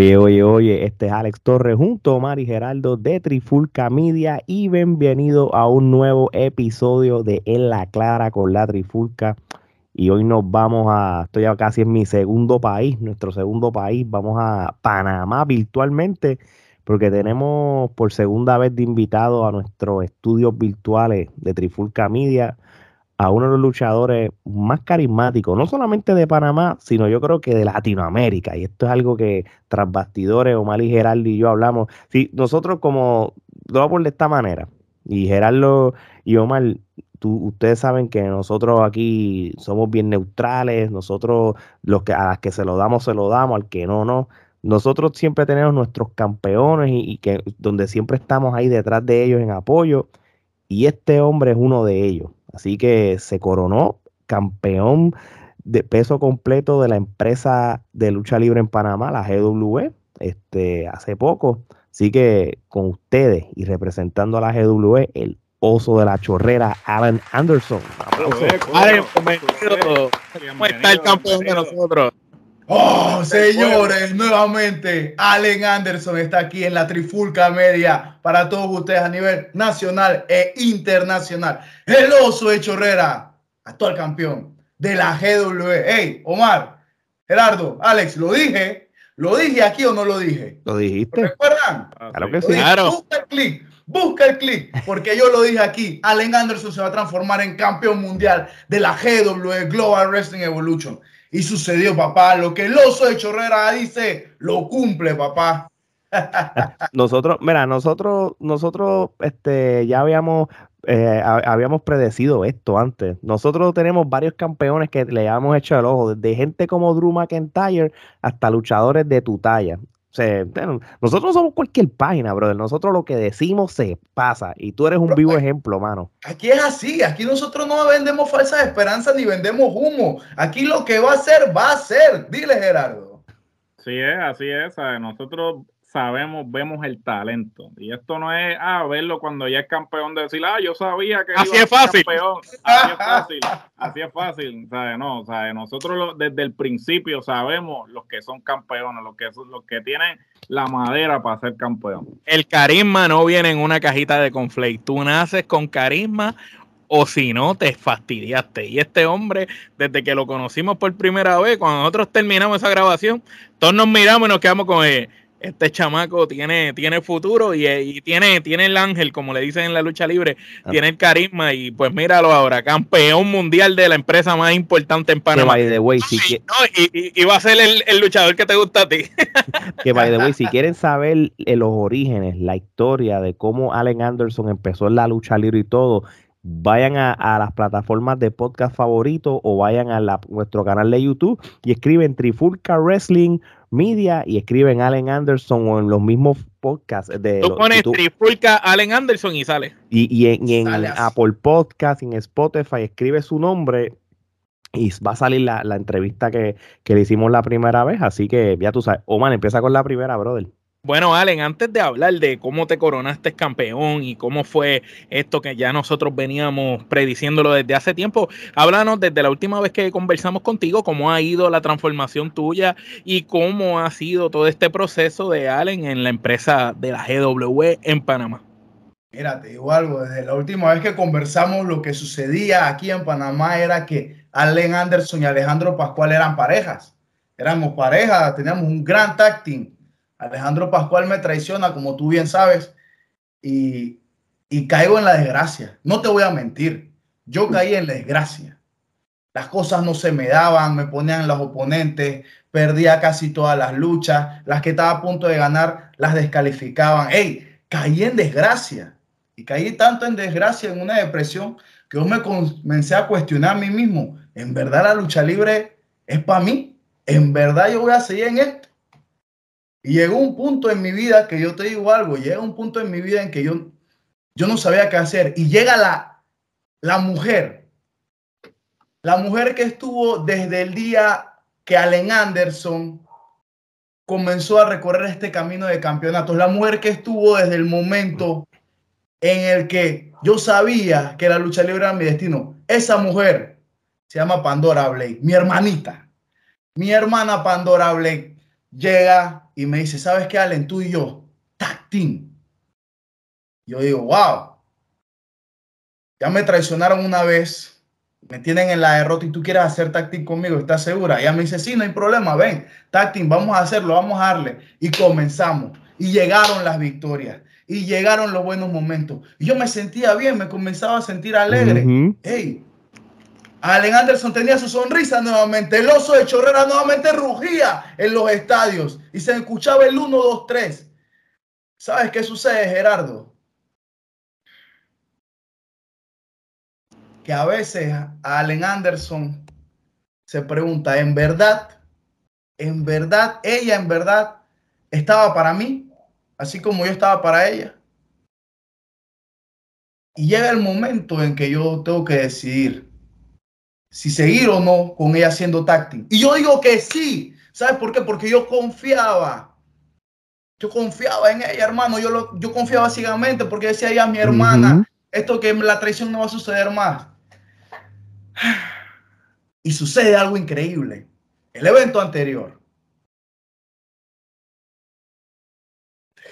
Oye, oye, oye, este es Alex Torres junto a Omar y Geraldo de Trifulca Media y bienvenido a un nuevo episodio de En la Clara con la Trifulca. Y hoy nos vamos a, estoy ya casi en mi segundo país, nuestro segundo país, vamos a Panamá virtualmente, porque tenemos por segunda vez de invitado a nuestros estudios virtuales de Trifulca Media a uno de los luchadores más carismáticos, no solamente de Panamá, sino yo creo que de Latinoamérica. Y esto es algo que tras bastidores, Omar y Gerardo y yo hablamos. Si nosotros como, lo vamos de esta manera, y Gerardo y Omar, tú, ustedes saben que nosotros aquí somos bien neutrales, nosotros los que a las que se lo damos, se lo damos, al que no, no. Nosotros siempre tenemos nuestros campeones y, y que donde siempre estamos ahí detrás de ellos en apoyo. Y este hombre es uno de ellos Así que se coronó campeón de peso completo de la empresa de lucha libre en Panamá, la GW, este, hace poco. Así que con ustedes y representando a la GW, el oso de la chorrera, Alan Anderson. ¿Cómo está el campeón de nosotros? Oh, señores, nuevamente Allen Anderson está aquí en la Trifulca Media para todos ustedes a nivel nacional e internacional. El oso de Chorrera, actual campeón de la GW. Hey, Omar, Gerardo, Alex, lo dije, lo dije aquí o no lo dije. Lo dijiste. recuerdan? Claro que sí. Claro. Busca el clic, busca el clic, porque yo lo dije aquí. Allen Anderson se va a transformar en campeón mundial de la GW Global Wrestling Evolution. Y sucedió, papá. Lo que el oso de Chorrera dice, lo cumple, papá. nosotros, mira, nosotros, nosotros, este, ya habíamos, eh, habíamos predecido esto antes. Nosotros tenemos varios campeones que le hemos hecho el ojo, desde gente como Drew McIntyre hasta luchadores de tu talla. O sea, nosotros no somos cualquier página, brother. Nosotros lo que decimos se pasa. Y tú eres un vivo ejemplo, mano. Aquí es así. Aquí nosotros no vendemos falsas esperanzas ni vendemos humo. Aquí lo que va a ser, va a ser. Dile, Gerardo. Sí es, así es. Nosotros sabemos, vemos el talento. Y esto no es, ah, verlo cuando ya es campeón, de decir, ah, yo sabía que así es fácil. Así es fácil, así es fácil. ¿sabes? No, ¿sabes? nosotros desde el principio sabemos los que son campeones, los que, los que tienen la madera para ser campeón. El carisma no viene en una cajita de conflate. Tú naces con carisma o si no, te fastidiaste. Y este hombre, desde que lo conocimos por primera vez, cuando nosotros terminamos esa grabación, todos nos miramos y nos quedamos con él este chamaco tiene, tiene futuro y, tiene, tiene el ángel, como le dicen en la lucha libre, ah. tiene el carisma y pues míralo ahora, campeón mundial de la empresa más importante en Panamá. Que by the way, si y, va a ser el, luchador que te gusta a ti. que by the way, si quieren saber eh, los orígenes, la historia de cómo Allen Anderson empezó en la lucha libre y todo, vayan a, las plataformas de podcast favorito o vayan a nuestro canal de YouTube y escriben Trifulca Wrestling Media y escriben Allen Anderson o en los mismos podcasts de Tú pones Trifulca Allen Anderson y sale. Y, en, Apple Podcast, en Spotify, escribe su nombre y va a salir la, entrevista que, que, le hicimos la primera vez. Así que ya tú sabes. Oman, empieza con la primera, brother. Bueno, Allen, antes de hablar de cómo te coronaste campeón y cómo fue esto que ya nosotros veníamos prediciéndolo desde hace tiempo, háblanos desde la última vez que conversamos contigo, cómo ha ido la transformación tuya y cómo ha sido todo este proceso de Allen en la empresa de la GW en Panamá. Mira, te digo algo, desde la última vez que conversamos, lo que sucedía aquí en Panamá era que Allen Anderson y Alejandro Pascual eran parejas. Éramos parejas, teníamos un gran tag Alejandro Pascual me traiciona, como tú bien sabes, y, caigo en la desgracia. No te voy a mentir, yo caí en la desgracia. Las cosas no se me daban, me ponían los oponentes, perdía casi todas las luchas, las que estaba a punto de ganar las descalificaban. ¡Ey! Caí en desgracia. Y caí tanto en desgracia, en una depresión, que yo me comencé a cuestionar a mí mismo. ¿En verdad la lucha libre es para mí? ¿En verdad yo voy a seguir en esto? Y llegó un punto en mi vida que yo te digo algo, llega un punto en mi vida en que yo, yo no sabía qué hacer. Y llega la, la mujer, la mujer que estuvo desde el día que Allen Anderson comenzó a recorrer este camino de campeonatos, la mujer que estuvo desde el momento en el que yo sabía que la lucha libre era mi destino. Esa mujer se llama Pandora Blake, mi hermanita. Mi hermana Pandora Blake llega y me dice, ¿sabes qué, Allen? Tú y yo, tag team. Yo digo, wow, ya me traicionaron una vez, me tienen en la derrota y tú quieres hacer tag team conmigo, ¿estás segura? Ella me dice, sí, no hay problema, ven, tag team, vamos a hacerlo, vamos a darle. Y comenzamos. Y llegaron las victorias. Y llegaron los buenos momentos. Y yo me sentía bien, me comenzaba a sentir alegre. Hey, Allen Anderson tenía su sonrisa nuevamente. El oso de Chorrera nuevamente rugía en los estadios y se escuchaba el 1, 2, 3. ¿Sabes qué sucede, Gerardo? Que a veces Allen Anderson se pregunta, ¿en verdad? ¿En verdad? ¿Ella en verdad estaba para mí? Así como yo estaba para ella. Y llega el momento en que yo tengo que decidir si seguir o no con ella siendo táctil. Y yo digo que sí. ¿Sabes por qué? Porque yo confiaba. Yo confiaba en ella, hermano. Yo, lo, yo confiaba ciegamente porque decía ella, mi hermana, esto que la traición no va a suceder más. Y sucede algo increíble. El evento anterior.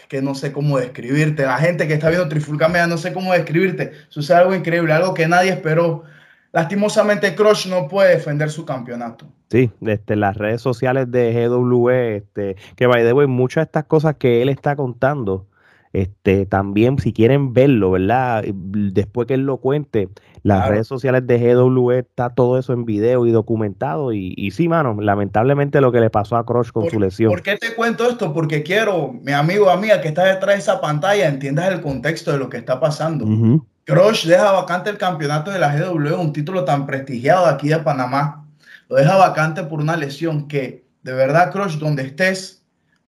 Que no sé cómo describirte. La gente que está viendo Trifulca no sé cómo describirte. Sucede algo increíble, algo que nadie esperó. Lastimosamente, Crush no puede defender su campeonato. Sí, este, las redes sociales de GW, este, que by the way, muchas de estas cosas que él está contando, este, también si quieren verlo, ¿verdad? Después que él lo cuente, las Claro. redes sociales de GW está todo eso en video y documentado. Y, y sí, mano, lamentablemente lo que le pasó a Crush con ¿Por, su lesión. ¿Por qué te cuento esto? Porque quiero, mi amigo, amiga, que está detrás de esa pantalla, entiendas el contexto de lo que está pasando. Ujú. Crush deja vacante el campeonato de la GW, un título tan prestigiado aquí de Panamá. Lo deja vacante por una lesión que, de verdad, Crush, donde estés,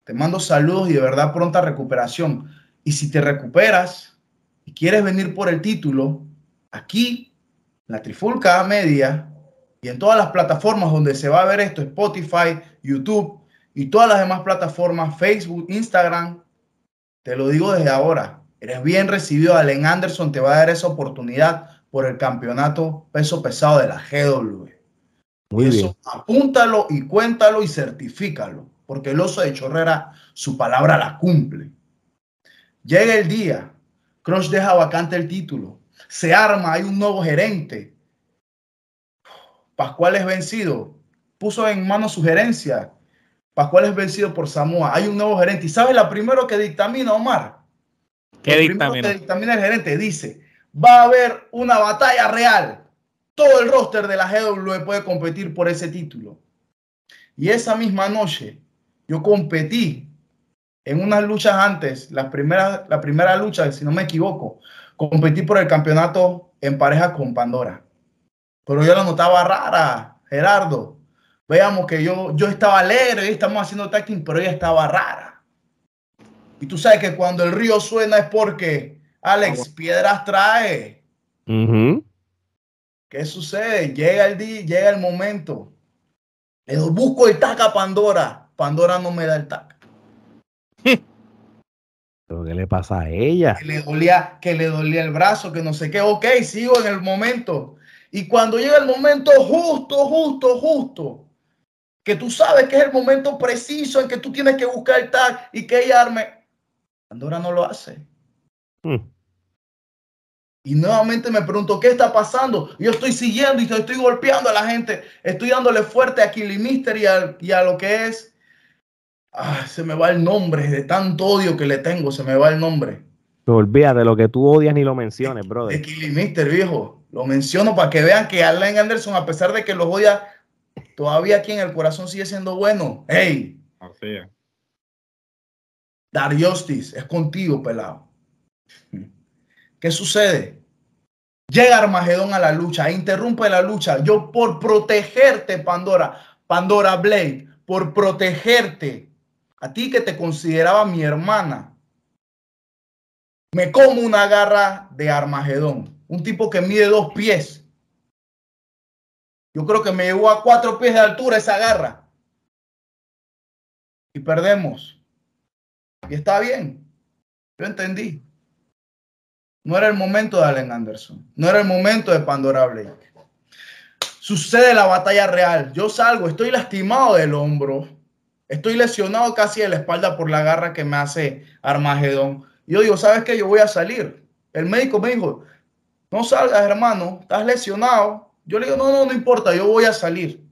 te mando saludos y de verdad pronta recuperación. Y si te recuperas y quieres venir por el título, aquí, en la Trifulca Media y en todas las plataformas donde se va a ver esto, Spotify, YouTube y todas las demás plataformas, Facebook, Instagram, te lo digo desde ahora, eres bien recibido. Allen Anderson te va a dar esa oportunidad por el campeonato peso pesado de la GW. Muy bien. apúntalo y cuéntalo y certifícalo, porque el oso de Chorrera su palabra la cumple. Llega el día, Crush deja vacante el título, se arma, hay un nuevo gerente. Pascual es vencido, puso en mano sugerencia. Pascual es vencido por Samoa, hay un nuevo gerente. ¿Y sabes la primero que dictamina Omar? ¿Qué dictamina? dictamina el gerente dice, va a haber una batalla real. Todo el roster de la GW puede competir por ese título. Y esa misma noche yo competí en unas luchas antes, la primera, la primera lucha, si no me equivoco, competí por el campeonato en pareja con Pandora. Pero yo la notaba rara, Gerardo. Veamos que yo, yo estaba alegre, y estamos haciendo team, pero ella estaba rara. Y tú sabes que cuando el río suena es porque, Alex, piedras trae. ¿Qué sucede? Llega el día, llega el momento. Le busco el tag a Pandora. Pandora no me da el tag. ¿Pero qué le pasa a ella? Que le dolía, que le dolía el brazo, que no sé qué. Ok, sigo en el momento. Y cuando llega el momento justo, justo, justo, que tú sabes que es el momento preciso en que tú tienes que buscar el tag y que ella arme, Pandora no lo hace. Hmm. Y nuevamente me pregunto, ¿qué está pasando? Yo estoy siguiendo y estoy golpeando a la gente. Estoy dándole fuerte a Killy Mister y, a- y a lo que es. Ah, se me va el nombre, de tanto odio que le tengo, se me va el nombre. Pero olvídate, lo que tú odias ni lo menciones, De brother. Killy Mister, viejo. Lo menciono para que vean que Allen Anderson, a pesar de que los odia, todavía aquí en el corazón sigue siendo bueno. Hey, Así es. Dar Justice, es contigo, pelado. ¿Qué sucede? Llega Armagedón a la lucha, interrumpe la lucha. Yo por protegerte, Pandora, Pandora Blade, por protegerte, a ti que te consideraba mi hermana, me como una garra de Armagedón. Un tipo que mide dos pies. Yo creo que me llegó a cuatro pies de altura esa garra. Y perdemos. Y está bien. Yo entendí. No era el momento de Allen Anderson. No era el momento de Pandora Blake. Sucede la batalla real. Yo salgo, estoy lastimado del hombro. Estoy lesionado casi de la espalda por la garra que me hace Armagedón. Yo digo, ¿sabes qué? Yo voy a salir. El médico me dijo, no salgas, hermano, estás lesionado. Yo le digo, no, no, no importa, yo voy a salir.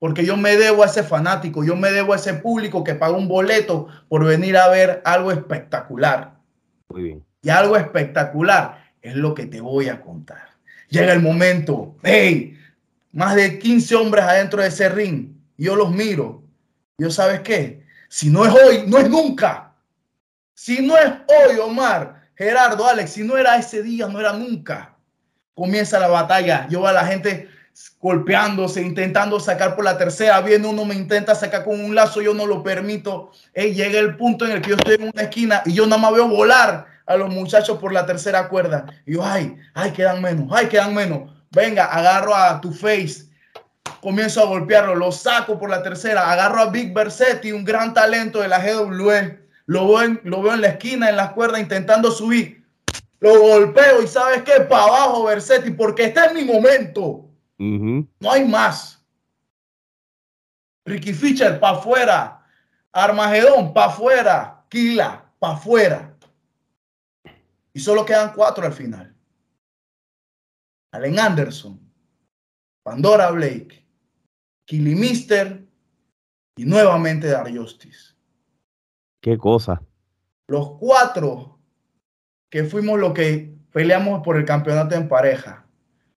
Porque yo me debo a ese fanático, yo me debo a ese público que paga un boleto por venir a ver algo espectacular. Muy bien. Y algo espectacular es lo que te voy a contar. Llega el momento, hey, más de 15 hombres adentro de ese ring. Yo los miro. Yo, ¿sabes qué? Si no es hoy, no es nunca. Si no es hoy, Omar, Gerardo, Alex, si no era ese día, no era nunca. Comienza la batalla. Yo a la gente golpeándose, intentando sacar por la tercera. Viene uno, me intenta sacar con un lazo, yo no lo permito. Llega el punto en el que yo estoy en una esquina y yo nada más veo volar a los muchachos por la tercera cuerda. Y yo, ay, ay, quedan menos, ay, quedan menos. Venga, agarro a tu face, comienzo a golpearlo, lo saco por la tercera, agarro a Big Bersetti, un gran talento de la GWE. Lo veo, en, lo veo en la esquina, en la cuerda, intentando subir. Lo golpeo y ¿sabes qué? Para abajo, Bersetti, porque este es mi momento. No hay más. Ricky Fischer, para afuera. Armagedón, para afuera. Kila, para afuera. Y solo quedan cuatro al final. Allen Anderson, Pandora Blake, Killy Mister y nuevamente Dar Justice. Qué cosa. Los cuatro que fuimos los que peleamos por el campeonato en pareja.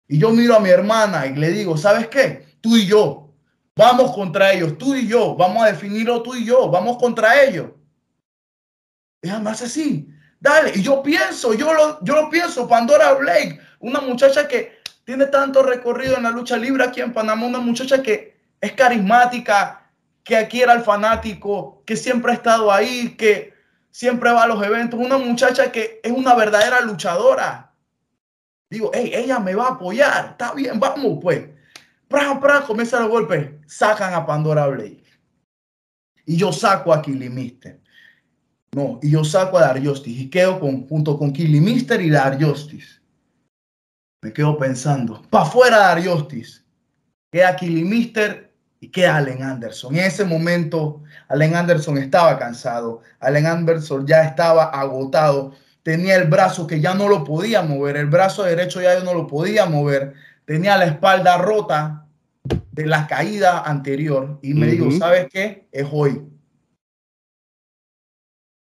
Y yo miro a mi hermana y le digo, ¿sabes qué? Tú y yo, vamos contra ellos, tú y yo, vamos a definirlo tú y yo, vamos contra ellos. Y además así, dale. Y yo pienso, yo lo, yo lo pienso, Pandora Blake, una muchacha que tiene tanto recorrido en la lucha libre aquí en Panamá, una muchacha que es carismática, que aquí era el fanático, que siempre ha estado ahí, que siempre va a los eventos, una muchacha que es una verdadera luchadora. Digo, hey, ella me va a apoyar, está bien, vamos pues. Pra, pra, comienza el golpe, sacan a Pandora Blake. Y yo saco a Killy Mister. No, y yo saco a Dar Justice y quedo con, junto con Killy Mister y Dar Justice. Me quedo pensando, para afuera Dar Justice. Queda Killy Mister y queda Allen Anderson. En ese momento, Allen Anderson estaba cansado. Allen Anderson ya estaba agotado. Tenía el brazo que ya no lo podía mover. El brazo derecho ya no lo podía mover. Tenía la espalda rota de la caída anterior. Y me dijo, ¿sabes qué? Es hoy.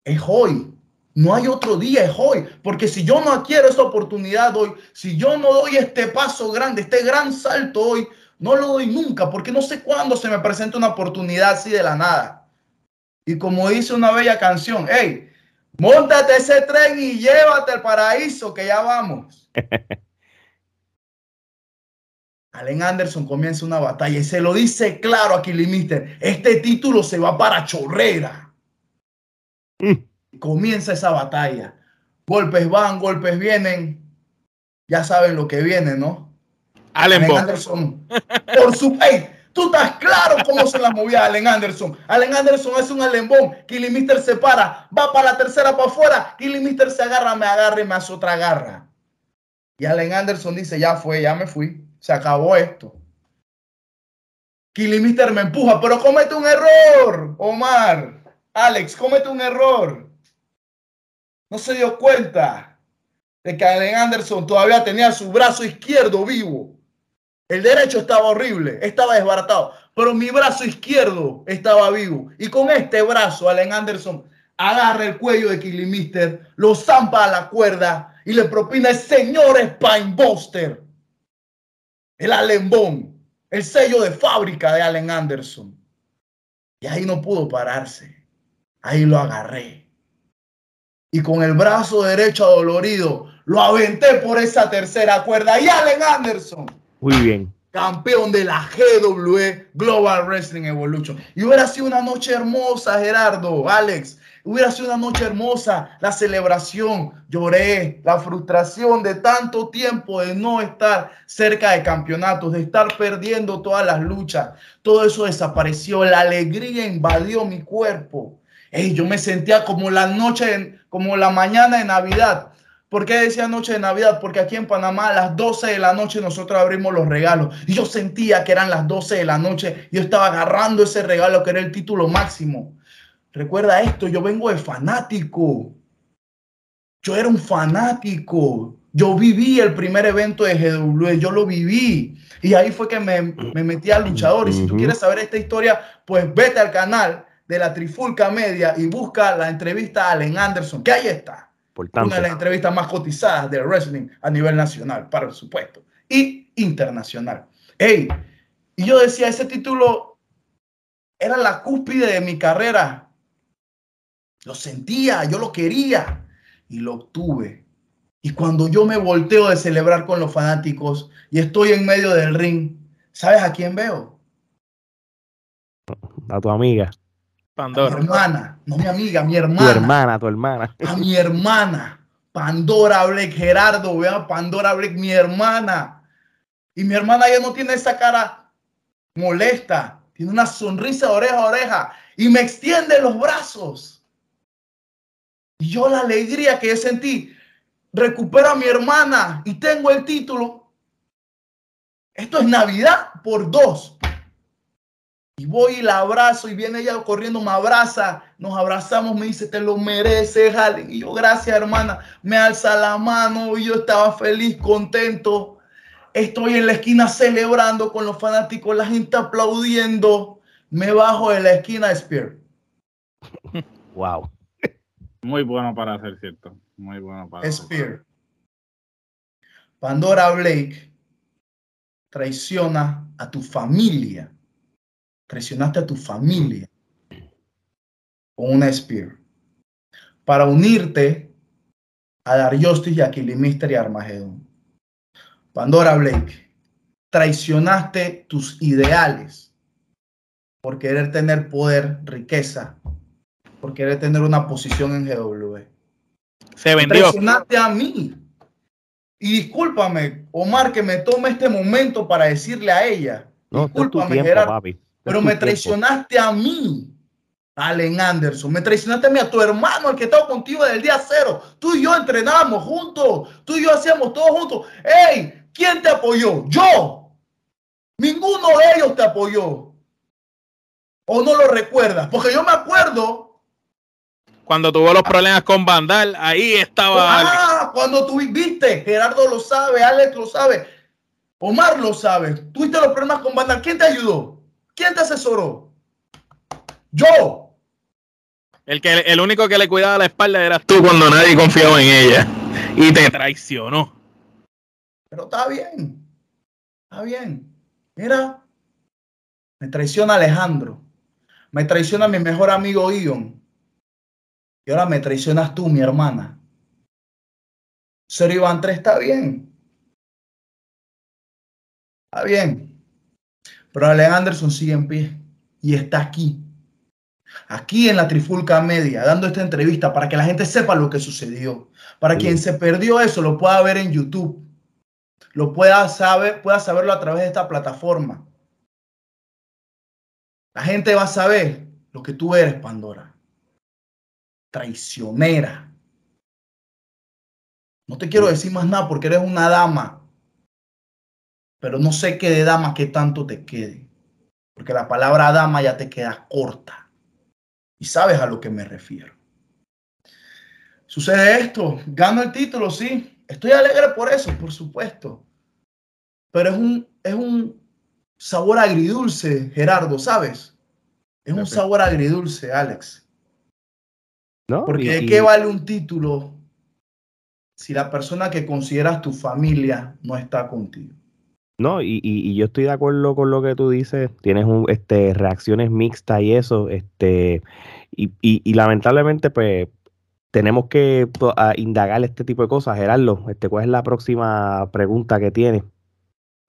Es hoy. No hay otro día, es hoy. Porque si yo no adquiero esa oportunidad hoy, si yo no doy este paso grande, este gran salto hoy, no lo doy nunca, porque no sé cuándo se me presenta una oportunidad así de la nada. Y como dice una bella canción, hey, montate ese tren y llévate al paraíso, que ya vamos. Allen Anderson comienza una batalla y se lo dice claro a Mister, Este título se va para Chorrera. Mm. Comienza esa batalla. Golpes van, golpes vienen. Ya saben lo que viene, ¿no? Allen, Anderson. Por su hey, tú estás claro cómo se la movía Allen Anderson. Allen Anderson es un alembón. Killy Mister se para, va para la tercera para afuera. Killy Mister se agarra, me agarra y me hace otra garra. Y Allen Anderson dice: Ya fue, ya me fui. Se acabó esto. Killy Mister me empuja, pero comete un error, Omar. Alex, comete un error. No se dio cuenta de que Allen Anderson todavía tenía su brazo izquierdo vivo. El derecho estaba horrible, estaba desbaratado, pero mi brazo izquierdo estaba vivo. Y con este brazo, Allen Anderson agarra el cuello de Killy Mister, lo zampa a la cuerda y le propina el señor Spinebuster, el alembón, el sello de fábrica de Allen Anderson. Y ahí no pudo pararse. Ahí lo agarré. Y con el brazo derecho adolorido, lo aventé por esa tercera cuerda. Y Allen Anderson. Muy bien. Campeón de la GWE Global Wrestling Evolution. Y hubiera sido una noche hermosa, Gerardo, Alex. Hubiera sido una noche hermosa, la celebración, lloré, la frustración de tanto tiempo de no estar cerca de campeonatos, de estar perdiendo todas las luchas. Todo eso desapareció, la alegría invadió mi cuerpo yo me sentía como la noche, como la mañana de Navidad. ¿Por qué decía noche de Navidad? Porque aquí en Panamá a las 12 de la noche nosotros abrimos los regalos. Y yo sentía que eran las 12 de la noche. Yo estaba agarrando ese regalo que era el título máximo. Recuerda esto, yo vengo de fanático. Yo era un fanático. Yo viví el primer evento de GW, yo lo viví. Y ahí fue que me, me metí al luchador. Y si tú quieres saber esta historia, pues vete al canal de la Trifulca Media y busca la entrevista a Allen Anderson, que ahí está. Una de las entrevistas más cotizadas del wrestling a nivel nacional, para supuesto, y internacional. Hey, y yo decía, ese título era la cúspide de mi carrera. Lo sentía, yo lo quería y lo obtuve. Y cuando yo me volteo de celebrar con los fanáticos y estoy en medio del ring, ¿sabes a quién veo? A tu amiga. Pandora. mi hermana, no mi amiga, mi hermana. Tu hermana, tu hermana. A mi hermana. Pandora Blake, Gerardo, vean, Pandora Blake, mi hermana. Y mi hermana ya no tiene esa cara molesta, tiene una sonrisa de oreja a oreja y me extiende los brazos. Y yo la alegría que yo sentí, recupero a mi hermana y tengo el título. Esto es Navidad por dos. Y voy y la abrazo y viene ella corriendo, me abraza, nos abrazamos, me dice, te lo mereces, Allen. Y yo, gracias hermana, me alza la mano y yo estaba feliz, contento. Estoy en la esquina celebrando con los fanáticos, la gente aplaudiendo. Me bajo de la esquina, Spear. Wow. Muy bueno para ser cierto. Muy bueno para Spear. Pandora Blake traiciona a tu familia traicionaste a tu familia con una Spear para unirte a Dar Justice y a Kilimister y Armagedón. Pandora Blake, traicionaste tus ideales por querer tener poder, riqueza, por querer tener una posición en GW. Se vendió. Traicionaste a mí. Y discúlpame, Omar, que me tome este momento para decirle a ella. No, discúlpame, papi. Pero me traicionaste a mí, Allen Anderson. Me traicionaste a mí, a tu hermano, el que estaba contigo desde el día cero. Tú y yo entrenábamos juntos. Tú y yo hacíamos todo juntos. ¡Ey! ¿Quién te apoyó? Yo. Ninguno de ellos te apoyó. ¿O no lo recuerdas? Porque yo me acuerdo. Cuando tuvo los problemas con Vandal, ahí estaba. Ah, cuando tú viste, Gerardo lo sabe, Alex lo sabe, Omar lo sabe. Tuviste los problemas con Vandal. ¿Quién te ayudó? ¿Quién te asesoró? Yo. El, que, el único que le cuidaba la espalda eras tú cuando nadie confiaba en ella. Y te traicionó. Pero está bien. Está bien. Mira, me traiciona Alejandro. Me traiciona mi mejor amigo Ion. Y ahora me traicionas tú, mi hermana. Ser Iván 3 está bien. Está bien. Pero Allen Anderson sigue en pie y está aquí. Aquí en la Trifulca Media, dando esta entrevista para que la gente sepa lo que sucedió. Para quien se perdió eso, lo pueda ver en YouTube. Lo pueda saber, pueda saberlo a través de esta plataforma. La gente va a saber lo que tú eres, Pandora. Traicionera. No te quiero decir más nada porque eres una dama pero no sé qué de dama que tanto te quede, porque la palabra dama ya te queda corta y sabes a lo que me refiero. Sucede esto, gano el título, sí, estoy alegre por eso, por supuesto, pero es un, es un sabor agridulce, Gerardo, ¿sabes? Es un sabor agridulce, Alex. ¿No? Porque ¿de qué vale un título si la persona que consideras tu familia no está contigo? No, y, y, yo estoy de acuerdo con lo que tú dices, tienes un, este, reacciones mixtas y eso, este, y, y, lamentablemente, pues, tenemos que indagar este tipo de cosas. Gerardo, este, ¿cuál es la próxima pregunta que tienes?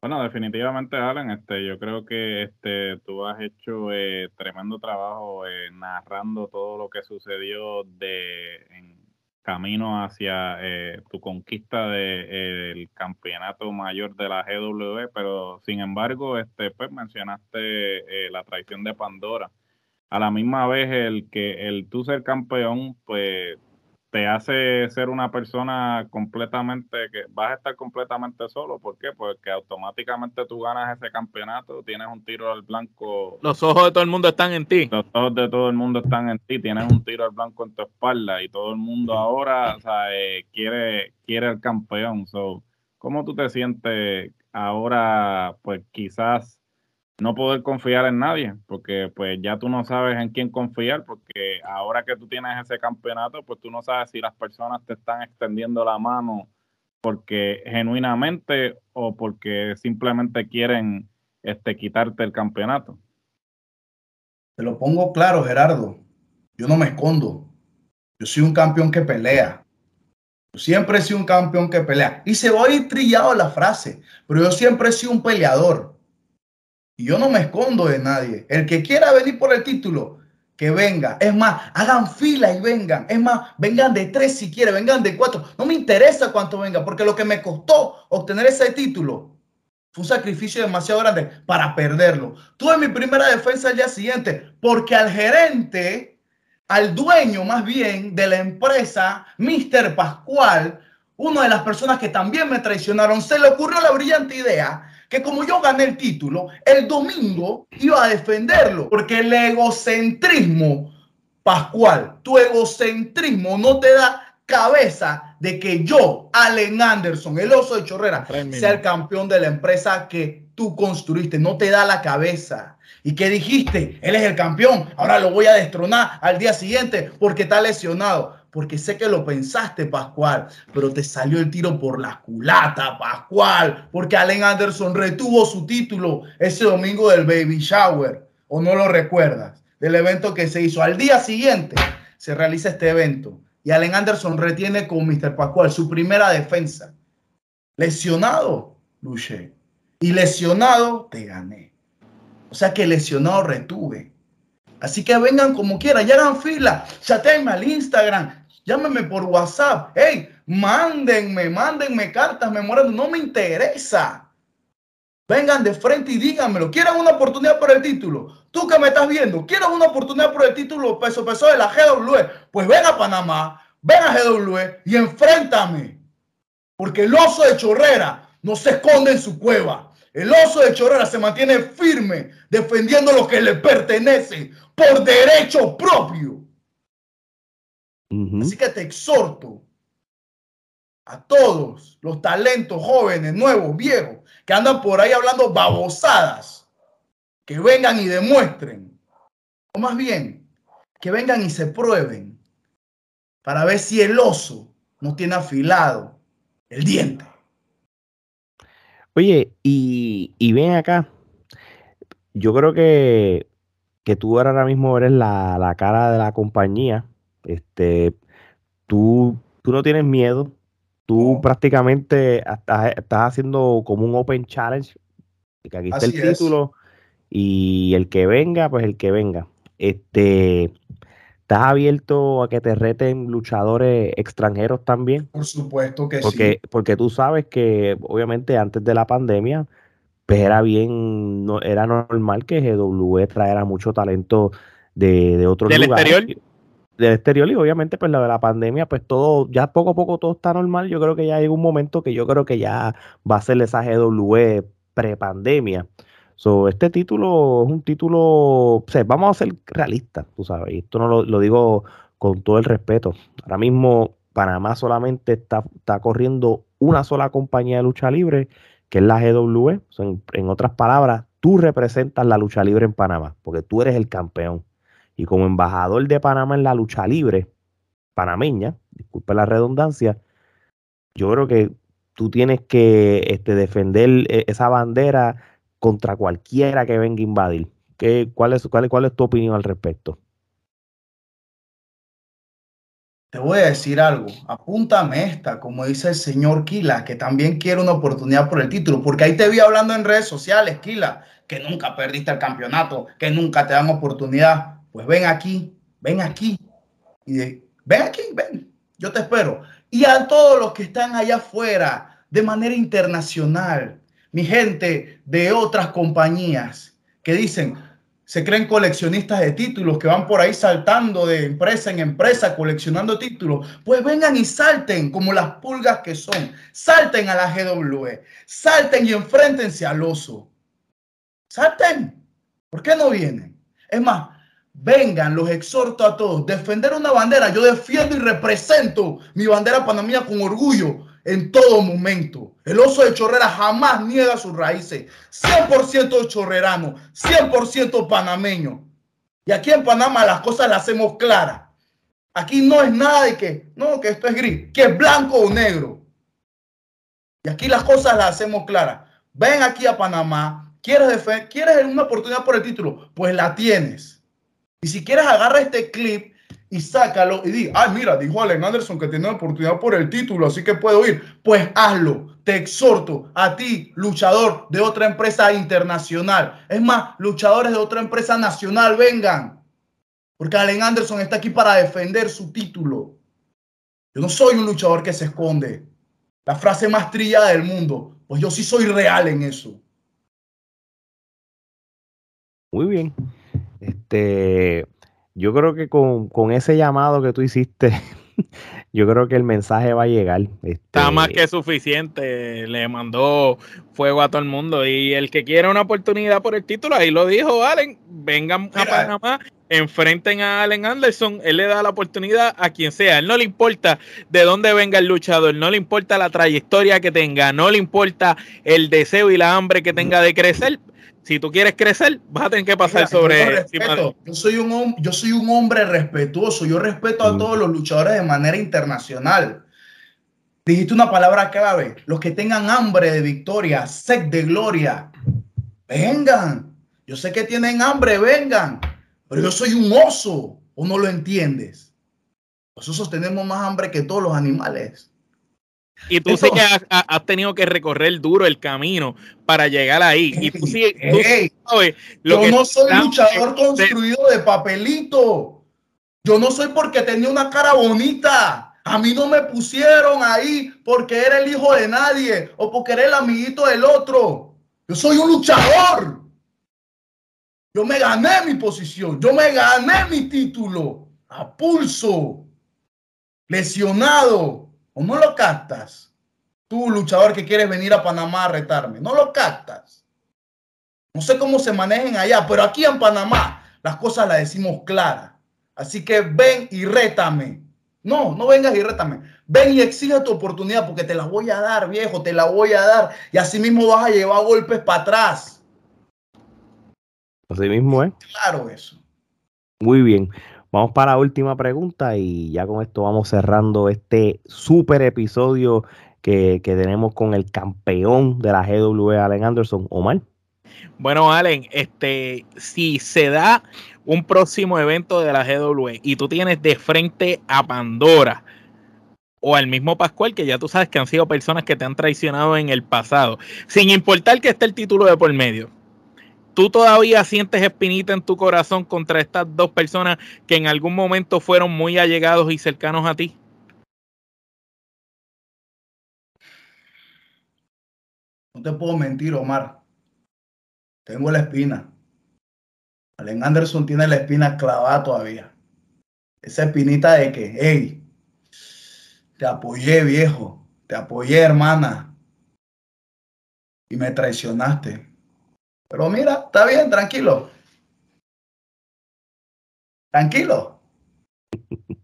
Bueno, definitivamente, Alan, este, yo creo que este, tú has hecho eh, tremendo trabajo eh, narrando todo lo que sucedió de, en, camino hacia eh, tu conquista del de, campeonato mayor de la GW, pero sin embargo, este, pues mencionaste eh, la traición de Pandora. A la misma vez, el que el tú ser campeón, pues te hace ser una persona completamente que vas a estar completamente solo. ¿Por qué? Porque automáticamente tú ganas ese campeonato, tienes un tiro al blanco. Los ojos de todo el mundo están en ti. Los ojos de todo el mundo están en ti, tienes un tiro al blanco en tu espalda y todo el mundo ahora o sea, eh, quiere, quiere el campeón. So, ¿Cómo tú te sientes ahora, pues quizás no poder confiar en nadie, porque pues ya tú no sabes en quién confiar, porque ahora que tú tienes ese campeonato, pues tú no sabes si las personas te están extendiendo la mano porque genuinamente o porque simplemente quieren este, quitarte el campeonato. Te lo pongo claro, Gerardo. Yo no me escondo. Yo soy un campeón que pelea. Yo siempre he sido un campeón que pelea. Y se va a ir trillado la frase, pero yo siempre he sido un peleador. Y yo no me escondo de nadie. El que quiera venir por el título, que venga. Es más, hagan fila y vengan. Es más, vengan de tres si quieren, vengan de cuatro. No me interesa cuánto venga, porque lo que me costó obtener ese título fue un sacrificio demasiado grande para perderlo. Tuve mi primera defensa el día siguiente, porque al gerente, al dueño más bien de la empresa, Mr. Pascual, una de las personas que también me traicionaron, se le ocurrió la brillante idea que como yo gané el título, el domingo iba a defenderlo, porque el egocentrismo, Pascual, tu egocentrismo no te da cabeza de que yo, Allen Anderson, el oso de Chorrera, sea el campeón de la empresa que tú construiste. No te da la cabeza. ¿Y qué dijiste? Él es el campeón. Ahora lo voy a destronar al día siguiente porque está lesionado porque sé que lo pensaste, Pascual, pero te salió el tiro por la culata, Pascual, porque Allen Anderson retuvo su título ese domingo del Baby Shower, o no lo recuerdas, del evento que se hizo. Al día siguiente se realiza este evento y Allen Anderson retiene con Mr. Pascual su primera defensa. Lesionado, luché. Y lesionado, te gané. O sea que lesionado retuve. Así que vengan como quieran, ya hagan fila, chatenme al Instagram, llámeme por WhatsApp. Hey, mándenme, mándenme cartas memorando. No me interesa. Vengan de frente y díganmelo. ¿Quieren una oportunidad por el título? Tú que me estás viendo, ¿quieres una oportunidad por el título peso peso de la GW? Pues ven a Panamá, ven a GW y enfréntame. Porque el oso de Chorrera no se esconde en su cueva. El oso de Chorrera se mantiene firme defendiendo lo que le pertenece por derecho propio. Así que te exhorto a todos los talentos jóvenes, nuevos, viejos, que andan por ahí hablando babosadas, que vengan y demuestren, o más bien, que vengan y se prueben para ver si el oso no tiene afilado el diente. Oye, y, ven acá, yo creo que, que tú ahora mismo eres la, la cara de la compañía este, tú, tú no tienes miedo, tú prácticamente estás, haciendo como un Open Challenge, que aquí está el título, y el que venga, pues el que venga. Este, ¿Estás abierto a que te reten luchadores extranjeros también? Por supuesto que porque, sí. Porque tú sabes que obviamente antes de la pandemia, pues era bien, no, era normal que GW trajera mucho talento de, de otros ¿Del exterior? Del exterior y obviamente pues la de la pandemia pues todo ya poco a poco todo está normal. Yo creo que ya llega un momento que yo creo que ya va a ser esa GW pre-pandemia. So, este título es un título vamos a ser realistas tú sabes y esto no lo, digo con todo el respeto. Ahora mismo Panamá solamente está, está corriendo una sola compañía de lucha libre que es la GW en otras palabras tú representas la lucha libre en Panamá porque tú eres el campeón y como embajador de Panamá en la lucha libre panameña, disculpe la redundancia, yo creo que tú tienes que este, defender eh, esa bandera contra cualquiera que venga a invadir. ¿Qué, cuál, es, cuál, ¿Cuál es tu opinión al respecto? Te voy a decir algo, apúntame esta, como dice el señor Kila, que también quiere una oportunidad por el título, porque ahí te vi hablando en redes sociales, Kila, que nunca perdiste el campeonato, que nunca te dan oportunidad pues ven aquí, ven aquí. Y ven aquí, ven, yo te espero. Y a todos los que están allá afuera de manera internacional, mi gente de otras compañías que dicen, se creen coleccionistas de títulos que van por ahí saltando de empresa en empresa coleccionando títulos, pues vengan y salten como las pulgas que son. Salten a la GW, salten y enfréntense al oso. Salten. ¿Por qué no vienen? Es más, vengan, los exhorto a todos. Defender una bandera, yo defiendo y represento mi bandera panameña con orgullo en todo momento. El oso de Chorrera jamás niega sus raíces. 100% chorrerano, 100% panameño. Y aquí en Panamá las cosas las hacemos claras. Aquí no es nada de que, no, que esto es gris, que es blanco o negro. Y aquí las cosas las hacemos claras. Ven aquí a Panamá, ¿quieres, ¿quieres una oportunidad por el título? Pues la tienes. Y si quieres, agarra este clip y sácalo y di, ay, mira, dijo Allen Anderson que tiene oportunidad por el título, así que puedo ir. Pues hazlo. Te exhorto a ti, luchador de otra empresa internacional. Es más, luchadores de otra empresa nacional, vengan. Porque Allen Anderson está aquí para defender su título. Yo no soy un luchador que se esconde. La frase más trillada del mundo. Pues yo sí soy real en eso. Muy bien. Este, yo creo que con, con, ese llamado que tú hiciste, yo creo que el mensaje va a llegar. Está más este que suficiente. Le mandó fuego a todo el mundo. Y el que quiera una oportunidad por el título, ahí lo dijo Allen, vengan a Panamá, enfrenten a Allen Anderson. Él le da la oportunidad a quien sea. Él no le importa de dónde venga el luchador, no le importa la trayectoria que tenga, no le importa el deseo y la hambre que tenga de crecer si tú quieres crecer, vas a tener que pasar sobre. Yo, soy un, yo soy un hombre respetuoso. Yo respeto a mm. todos los luchadores de manera internacional. Dijiste una palabra clave. Los que tengan hambre de victoria, sed de gloria, vengan. Yo sé que tienen hambre, vengan. Pero yo soy un oso. ¿O no lo entiendes? Los osos tenemos más hambre que todos los animales. Y tú sí que has, tenido que recorrer duro el camino para llegar ahí. Y tú sí, yo no soy luchador construido de papelito. Yo no soy porque tenía una cara bonita. A mí no me pusieron ahí porque era el hijo de nadie o porque era el amiguito del otro. Yo soy un luchador. Yo me gané mi posición. Yo me gané mi título a pulso. Lesionado ¿O no lo captas? Tú, luchador que quieres venir a Panamá a retarme, no lo captas. No sé cómo se manejen allá, pero aquí en Panamá las cosas las decimos claras. Así que ven y rétame. No, no vengas y rétame. Ven y exige tu oportunidad porque te la voy a dar, viejo, te la voy a dar. Y así mismo vas a llevar golpes para atrás. Así mismo, ¿eh? Claro eso. Muy bien. Vamos para la última pregunta y ya con esto vamos cerrando este super episodio que, tenemos con el campeón de la GW, Allen Anderson, Omar. Bueno, Allen, este, si se da un próximo evento de la GW y tú tienes de frente a Pandora o al mismo Pascual, que ya tú sabes que han sido personas que te han traicionado en el pasado, sin importar que esté el título de por medio, ¿Tú todavía sientes espinita en tu corazón contra estas dos personas que en algún momento fueron muy allegados y cercanos a ti? No te puedo mentir, Omar. Tengo la espina. Allen Anderson tiene la espina clavada todavía. Esa espinita de que, hey, te apoyé, viejo. Te apoyé, hermana. Y me traicionaste pero mira, está bien, tranquilo. Tranquilo.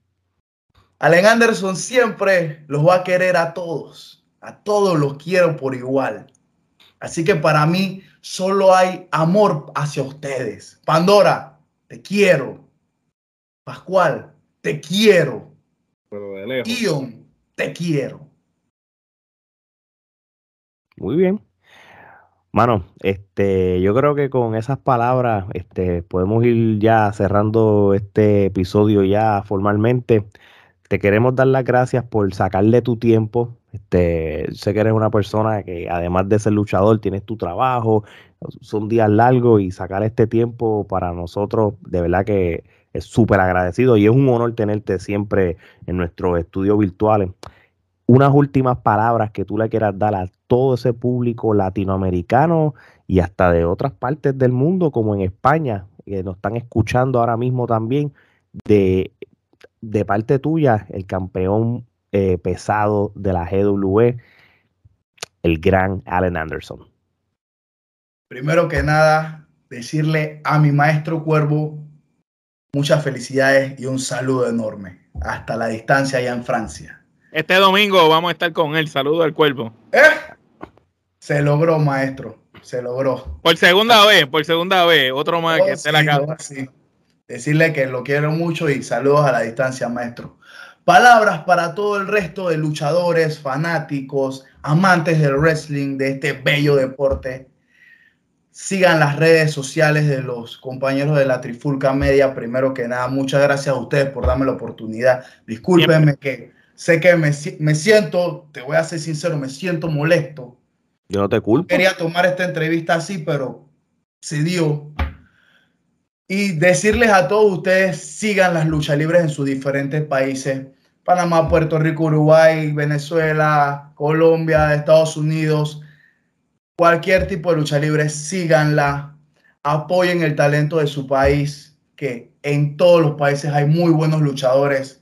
Allen Anderson siempre los va a querer a todos. A todos los quiero por igual. Así que para mí solo hay amor hacia ustedes. Pandora, te quiero. Pascual, te quiero. Ion, te quiero. Muy bien. Mano, este, yo creo que con esas palabras, este, podemos ir ya cerrando este episodio ya formalmente. Te queremos dar las gracias por sacarle tu tiempo. Este, sé que eres una persona que además de ser luchador, tienes tu trabajo, son días largos y sacar este tiempo para nosotros, de verdad que es súper agradecido y es un honor tenerte siempre en nuestros estudios virtuales unas últimas palabras que tú le quieras dar a todo ese público latinoamericano y hasta de otras partes del mundo, como en España, que nos están escuchando ahora mismo también, de, de parte tuya, el campeón eh, pesado de la GWE, el gran Allen Anderson. Primero que nada, decirle a mi maestro Cuervo muchas felicidades y un saludo enorme. Hasta la distancia allá en Francia. Este domingo vamos a estar con él. Saludo al cuervo. ¿Eh? Se logró, maestro. Se logró. Por segunda vez, por segunda vez. Otro más que oh, esté la casa. Decirle que lo quiero mucho y saludos a la distancia, maestro. Palabras para todo el resto de luchadores, fanáticos, amantes del wrestling, de este bello deporte. Sigan las redes sociales de los compañeros de la Trifulca Media. Primero que nada, muchas gracias a ustedes por darme la oportunidad. Discúlpenme que sé que me, me, siento, te voy a ser sincero, me siento molesto. Yo no te culpo. Quería tomar esta entrevista así, pero se dio. Y decirles a todos ustedes, sigan las luchas libres en sus diferentes países. Panamá, Puerto Rico, Uruguay, Venezuela, Colombia, Estados Unidos cualquier tipo de lucha libre, síganla, apoyen el talento de su país, que en todos los países hay muy buenos luchadores.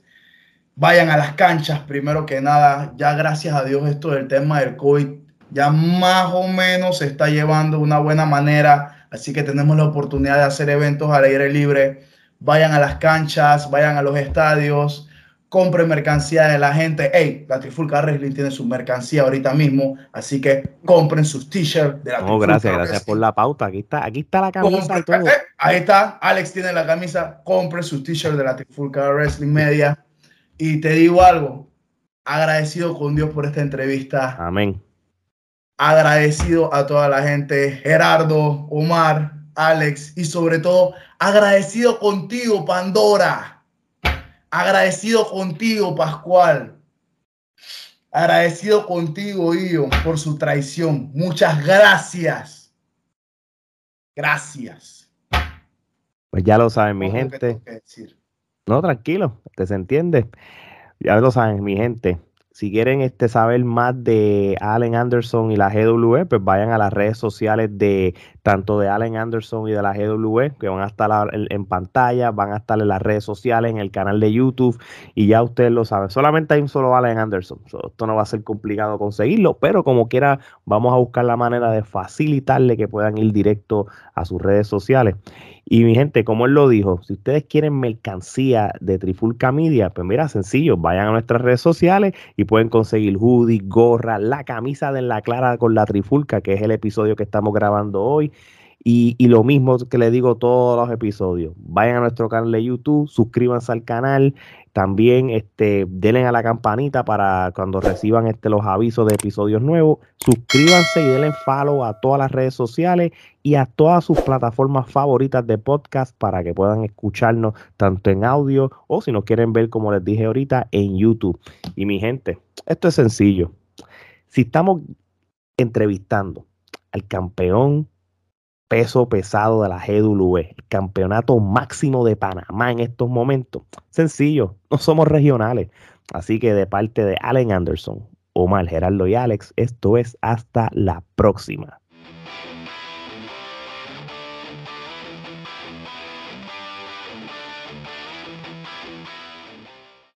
Vayan a las canchas, primero que nada, ya gracias a Dios esto del tema del COVID ya más o menos se está llevando de una buena manera, así que tenemos la oportunidad de hacer eventos al aire libre. Vayan a las canchas, vayan a los estadios, compre mercancía de la gente. Hey, la Trifulca Wrestling tiene su mercancía ahorita mismo, así que compren sus t-shirts de la no, gracias, gracias por la pauta. Aquí está, aquí está la camisa. todo. Eh, ahí está, Alex tiene la camisa. Compre sus t-shirts de la Trifulca Wrestling Media. Y te digo algo, agradecido con Dios por esta entrevista. Amén. Agradecido a toda la gente, Gerardo, Omar, Alex y sobre todo agradecido contigo, Pandora Agradecido contigo, Pascual. Agradecido contigo, Io, por su traición. Muchas gracias. Gracias. Pues ya lo saben, mi gente. No, tranquilo, te se entiende. Ya lo saben, mi gente si quieren este, saber más de Allen Anderson y la GWE, pues vayan a las redes sociales de tanto de Allen Anderson y de la GWE, que van a estar en pantalla, van a estar en las redes sociales, en el canal de YouTube, y ya ustedes lo saben. Solamente hay un solo Allen Anderson. esto no va a ser complicado conseguirlo, pero como quiera, vamos a buscar la manera de facilitarle que puedan ir directo a sus redes sociales. Y mi gente, como él lo dijo, si ustedes quieren mercancía de Trifulca Media, pues mira, sencillo, vayan a nuestras redes sociales y pueden conseguir hoodie, gorra, la camisa de la clara con la Trifulca, que es el episodio que estamos grabando hoy. Y, lo mismo que le digo todos los episodios, vayan a nuestro canal de YouTube, suscríbanse al canal, también este, denle a la campanita para cuando reciban este, los avisos de episodios nuevos. Suscríbanse y denle follow a todas las redes sociales y a todas sus plataformas favoritas de podcast para que puedan escucharnos tanto en audio o si nos quieren ver, como les dije ahorita, en YouTube. Y mi gente, esto es sencillo. Si estamos entrevistando al campeón peso pesado de la GWE, el campeonato máximo de Panamá en estos momentos. Sencillo, no somos regionales. Así que de parte de Allen Anderson, Omar, Gerardo y Alex, esto es hasta la próxima.